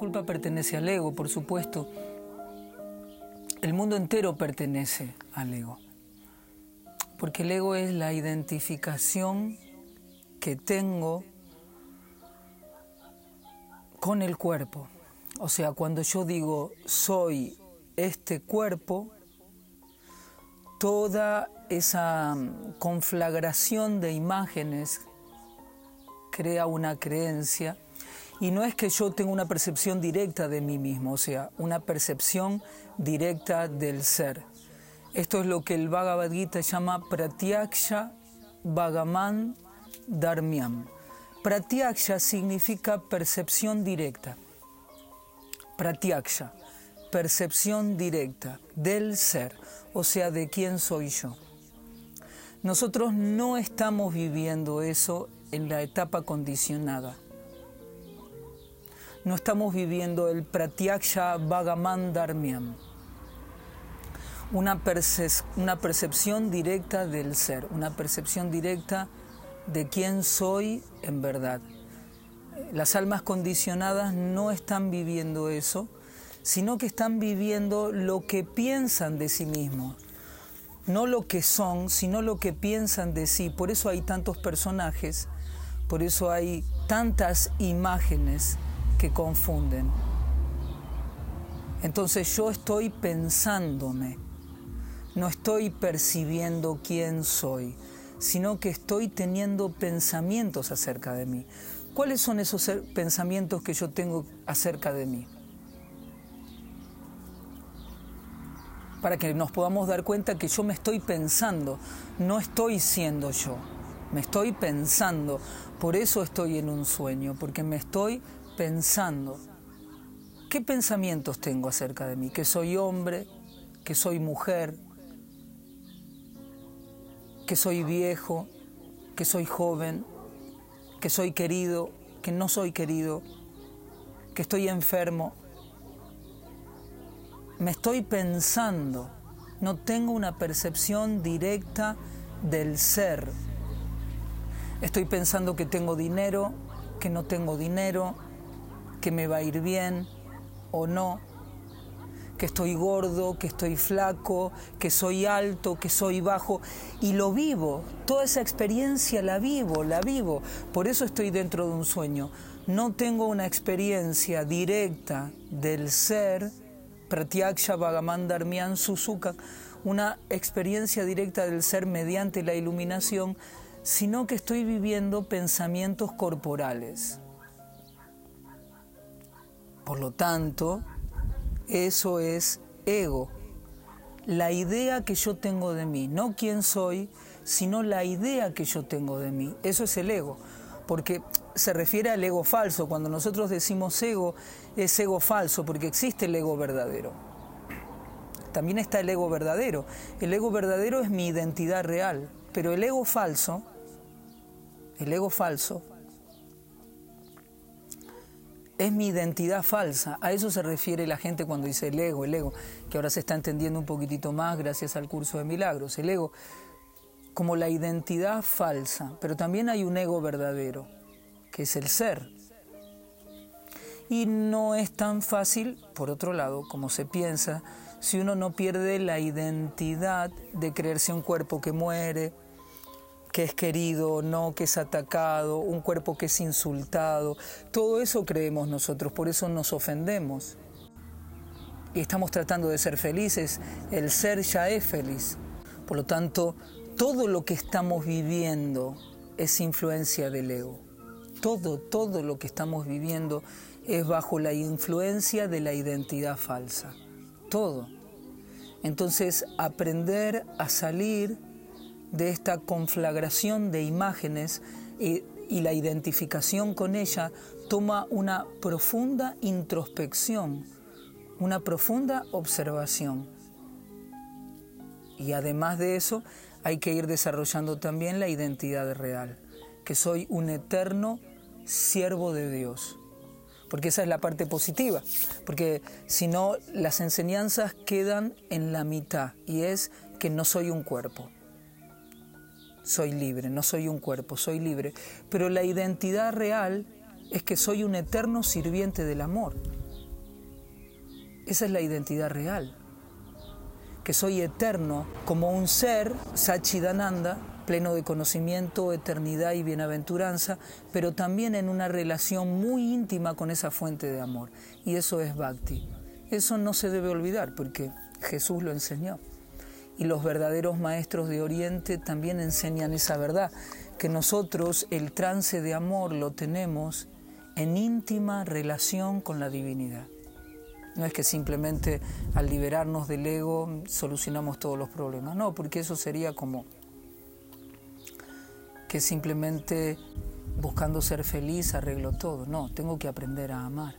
Culpa pertenece al ego, por supuesto. El mundo entero pertenece al ego. Porque el ego es la identificación que tengo con el cuerpo. O sea, cuando yo digo soy este cuerpo, toda esa conflagración de imágenes crea una creencia y no es que yo tenga una percepción directa de mí mismo, o sea, una percepción directa del ser. Esto es lo que el Bhagavad Gita llama Pratyaksha Bhagaman Dharmyam. Pratyaksha significa percepción directa. Pratyaksha, percepción directa del ser, o sea, de quién soy yo. Nosotros no estamos viviendo eso en la etapa condicionada no estamos viviendo el Pratyaksha Bhagaman Dharmyam, una, una percepción directa del ser, una percepción directa de quién soy en verdad. Las almas condicionadas no están viviendo eso, sino que están viviendo lo que piensan de sí mismos. No lo que son, sino lo que piensan de sí. Por eso hay tantos personajes, por eso hay tantas imágenes que confunden. Entonces yo estoy pensándome, no estoy percibiendo quién soy, sino que estoy teniendo pensamientos acerca de mí. ¿Cuáles son esos pensamientos que yo tengo acerca de mí? Para que nos podamos dar cuenta que yo me estoy pensando, no estoy siendo yo, me estoy pensando. Por eso estoy en un sueño, porque me estoy pensando, ¿qué pensamientos tengo acerca de mí? Que soy hombre, que soy mujer, que soy viejo, que soy joven, que soy querido, que no soy querido, que estoy enfermo. Me estoy pensando, no tengo una percepción directa del ser. Estoy pensando que tengo dinero, que no tengo dinero, que me va a ir bien o no, que estoy gordo, que estoy flaco, que soy alto, que soy bajo, y lo vivo, toda esa experiencia la vivo, la vivo, por eso estoy dentro de un sueño. No tengo una experiencia directa del ser, Pratyaksha Bhagaman Dharmyan Suzuka, una experiencia directa del ser mediante la iluminación, sino que estoy viviendo pensamientos corporales. Por lo tanto, eso es ego. La idea que yo tengo de mí, no quién soy, sino la idea que yo tengo de mí. Eso es el ego. Porque se refiere al ego falso. Cuando nosotros decimos ego, es ego falso, porque existe el ego verdadero. También está el ego verdadero. El ego verdadero es mi identidad real. Pero el ego falso, el ego falso, es mi identidad falsa. A eso se refiere la gente cuando dice el ego, el ego, que ahora se está entendiendo un poquitito más gracias al curso de milagros. El ego como la identidad falsa, pero también hay un ego verdadero, que es el ser. Y no es tan fácil, por otro lado, como se piensa, si uno no pierde la identidad de creerse un cuerpo que muere, que es querido no, que es atacado, un cuerpo que es insultado. Todo eso creemos nosotros, por eso nos ofendemos. Y estamos tratando de ser felices, el ser ya es feliz. Por lo tanto, todo lo que estamos viviendo es influencia del ego. Todo, todo lo que estamos viviendo es bajo la influencia de la identidad falsa. Todo. Entonces, aprender a salir de esta conflagración de imágenes y, la identificación con ella toma una profunda introspección, una profunda observación. Y además de eso, hay que ir desarrollando también la identidad real, que soy un eterno siervo de Dios. Porque esa es la parte positiva, porque si no, las enseñanzas quedan en la mitad y es que no soy un cuerpo soy libre, no soy un cuerpo, soy libre. Pero la identidad real es que soy un eterno sirviente del amor. Esa es la identidad real. Que soy eterno como un ser, Sachidananda, pleno de conocimiento, eternidad y bienaventuranza, pero también en una relación muy íntima con esa fuente de amor. Y eso es bhakti. Eso no se debe olvidar porque Jesús lo enseñó. Y los verdaderos maestros de Oriente también enseñan esa verdad, que nosotros el trance de amor lo tenemos en íntima relación con la divinidad. No es que simplemente al liberarnos del ego solucionamos todos los problemas, no, porque eso sería como que simplemente buscando ser feliz arreglo todo. No, tengo que aprender a amar.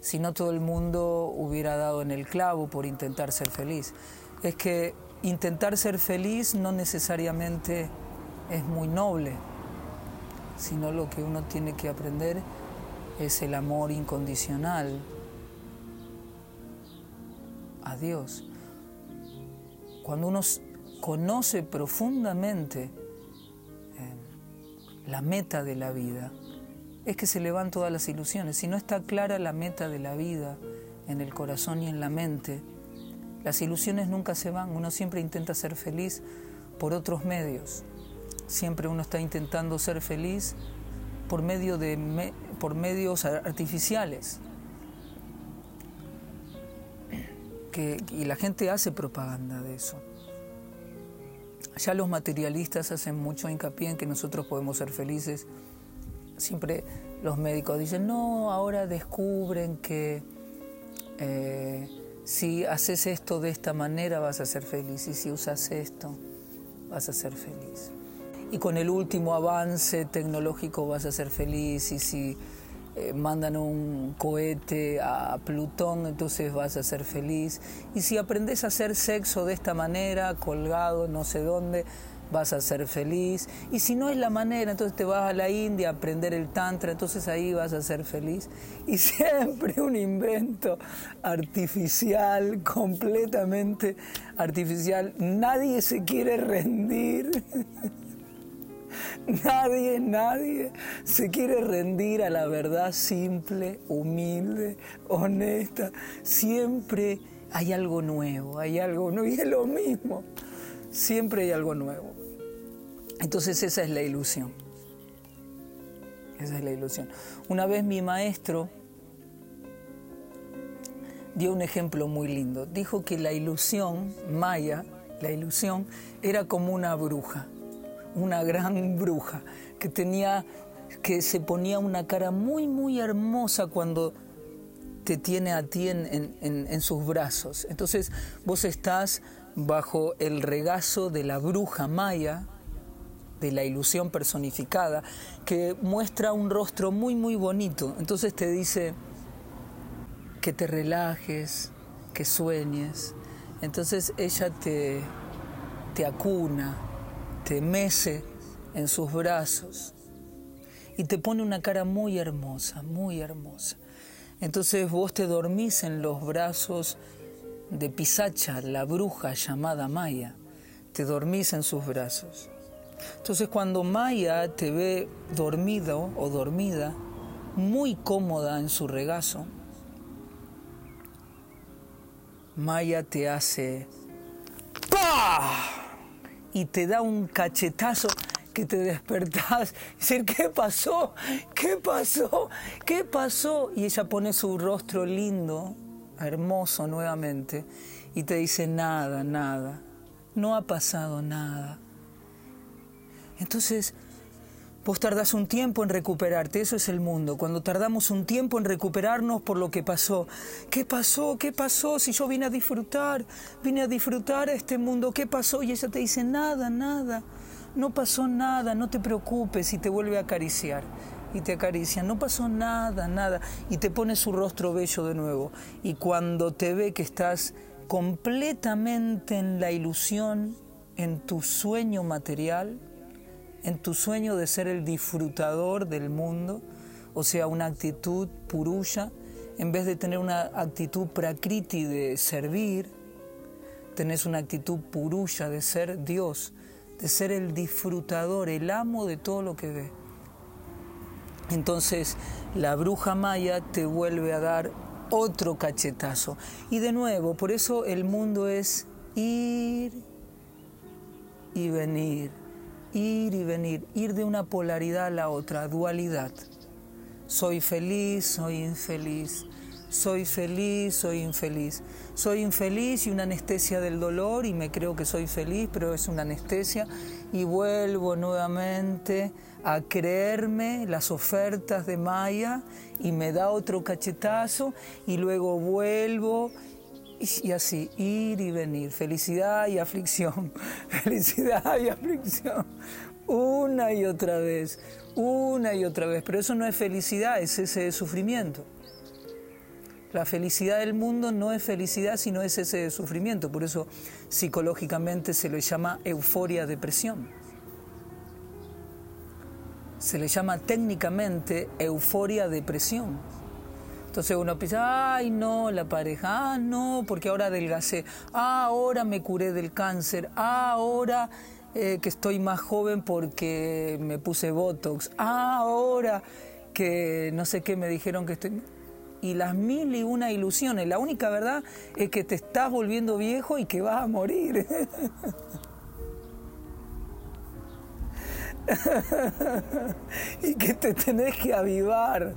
Si no todo el mundo hubiera dado en el clavo por intentar ser feliz. Es que intentar ser feliz no necesariamente es muy noble, sino lo que uno tiene que aprender es el amor incondicional a Dios. Cuando uno conoce profundamente eh, la meta de la vida, es que se le van todas las ilusiones. Si no está clara la meta de la vida en el corazón y en la mente, las ilusiones nunca se van. Uno siempre intenta ser feliz por otros medios. Siempre uno está intentando ser feliz por, medio de, por medios artificiales. Y la gente hace propaganda de eso. Ya los materialistas hacen mucho hincapié en que nosotros podemos ser felices. Siempre los médicos dicen, no, ahora descubren que eh, si haces esto de esta manera vas a ser feliz. Y si usas esto vas a ser feliz. Y con el último avance tecnológico vas a ser feliz. Y si eh, mandan un cohete a Plutón, entonces vas a ser feliz. Y si aprendes a hacer sexo de esta manera, colgado, no sé dónde, vas a ser feliz. Y si no es la manera, entonces te vas a la India a aprender el Tantra, entonces ahí vas a ser feliz. Y siempre un invento artificial, completamente artificial. Nadie se quiere rendir. Nadie, nadie se quiere rendir a la verdad simple, humilde, honesta. Siempre hay algo nuevo, hay algo nuevo y es lo mismo. Siempre hay algo nuevo. Entonces esa es la ilusión. Esa es la ilusión. Una vez mi maestro dio un ejemplo muy lindo. Dijo que la ilusión, Maya, la ilusión, era como una bruja una gran bruja que tenía que se ponía una cara muy muy hermosa cuando te tiene a ti en, en, sus brazos. Entonces vos estás bajo el regazo de la bruja maya, de la ilusión personificada, que muestra un rostro muy muy bonito. Entonces te dice que te relajes, que sueñes. Entonces ella te, te acuna, te mece en sus brazos y te pone una cara muy hermosa, muy hermosa. Entonces vos te dormís en los brazos de Pisacha, la bruja llamada Maya, te dormís en sus brazos. Entonces cuando Maya te ve dormido o dormida, muy cómoda en su regazo, Maya te hace ¡Pah! y te da un cachetazo que te despertás y decir, ¿qué pasó? ¿Qué pasó? ¿Qué pasó? Y ella pone su rostro lindo, hermoso nuevamente, y te dice, nada, nada, no ha pasado nada. Entonces, Vos tardás un tiempo en recuperarte, eso es el mundo. Cuando tardamos un tiempo en recuperarnos por lo que pasó. ¿Qué pasó? ¿Qué pasó? Si yo vine a disfrutar, vine a disfrutar a este mundo, ¿qué pasó? Y ella te dice, nada, nada, no pasó nada, no te preocupes y te vuelve a acariciar. Y te acaricia, no pasó nada, nada. Y te pone su rostro bello de nuevo. Y cuando te ve que estás completamente en la ilusión, en tu sueño material, en tu sueño de ser el disfrutador del mundo, o sea, una actitud puruya, en vez de tener una actitud prakriti de servir, tenés una actitud puruya de ser Dios, de ser el disfrutador, el amo de todo lo que ve. Entonces la bruja maya te vuelve a dar otro cachetazo. Y de nuevo, por eso el mundo es ir y venir, ir y venir, ir de una polaridad a la otra, dualidad. Soy feliz, soy infeliz, soy feliz, soy infeliz. Soy infeliz y una anestesia del dolor y me creo que soy feliz, pero es una anestesia y vuelvo nuevamente a creerme las ofertas de Maya y me da otro cachetazo y luego vuelvo y así, ir y venir, felicidad y aflicción, felicidad y aflicción, una y otra vez, una y otra vez, pero eso no es felicidad, es ese sufrimiento. La felicidad del mundo no es felicidad, sino es ese sufrimiento. Por eso psicológicamente se le llama euforia depresión. Se le llama técnicamente euforia depresión. Entonces uno piensa, ay no, la pareja, ah no, porque ahora adelgacé, ah, ahora me curé del cáncer, ah, ahora eh, que estoy más joven porque me puse Botox, ah, ahora que no sé qué me dijeron que estoy y las mil y una ilusiones. La única verdad es que te estás volviendo viejo y que vas a morir. y que te tenés que avivar,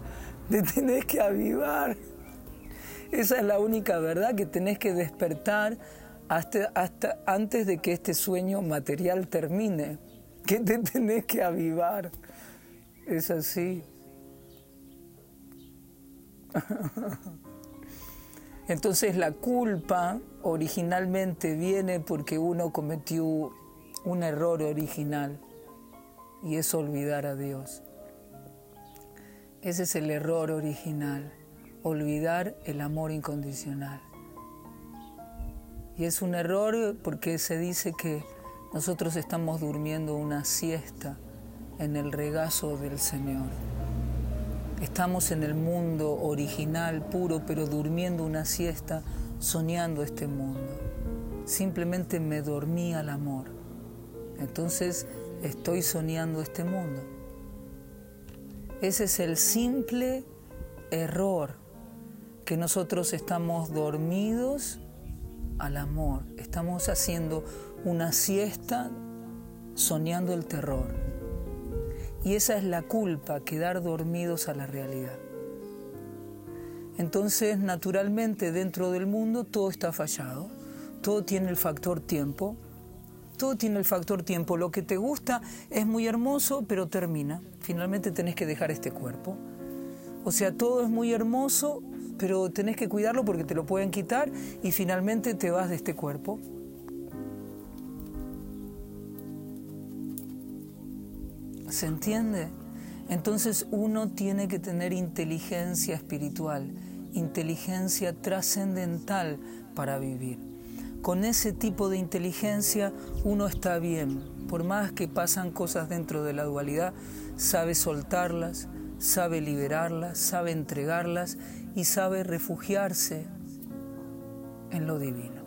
te tenés que avivar. Esa es la única verdad que tenés que despertar hasta, antes de que este sueño material termine. Que te tenés que avivar. Es así. Entonces la culpa originalmente viene porque uno cometió un error original y es olvidar a Dios. Ese es el error original, olvidar el amor incondicional. Y es un error porque se dice que nosotros estamos durmiendo una siesta en el regazo del Señor. Estamos en el mundo original, puro, pero durmiendo una siesta, soñando este mundo. Simplemente me dormí al amor. Entonces estoy soñando este mundo. Ese es el simple error que nosotros estamos dormidos al amor. Estamos haciendo una siesta soñando el terror. Y esa es la culpa, quedar dormidos a la realidad. Entonces, naturalmente, dentro del mundo todo está fallado, todo tiene el factor tiempo, todo tiene el factor tiempo. Lo que te gusta es muy hermoso, pero termina. Finalmente tenés que dejar este cuerpo. O sea, todo es muy hermoso, pero tenés que cuidarlo porque te lo pueden quitar y finalmente te vas de este cuerpo. ¿Se entiende? Entonces uno tiene que tener inteligencia espiritual, inteligencia trascendental para vivir. Con ese tipo de inteligencia uno está bien, por más que pasan cosas dentro de la dualidad, sabe soltarlas, sabe liberarlas, sabe entregarlas y sabe refugiarse en lo divino.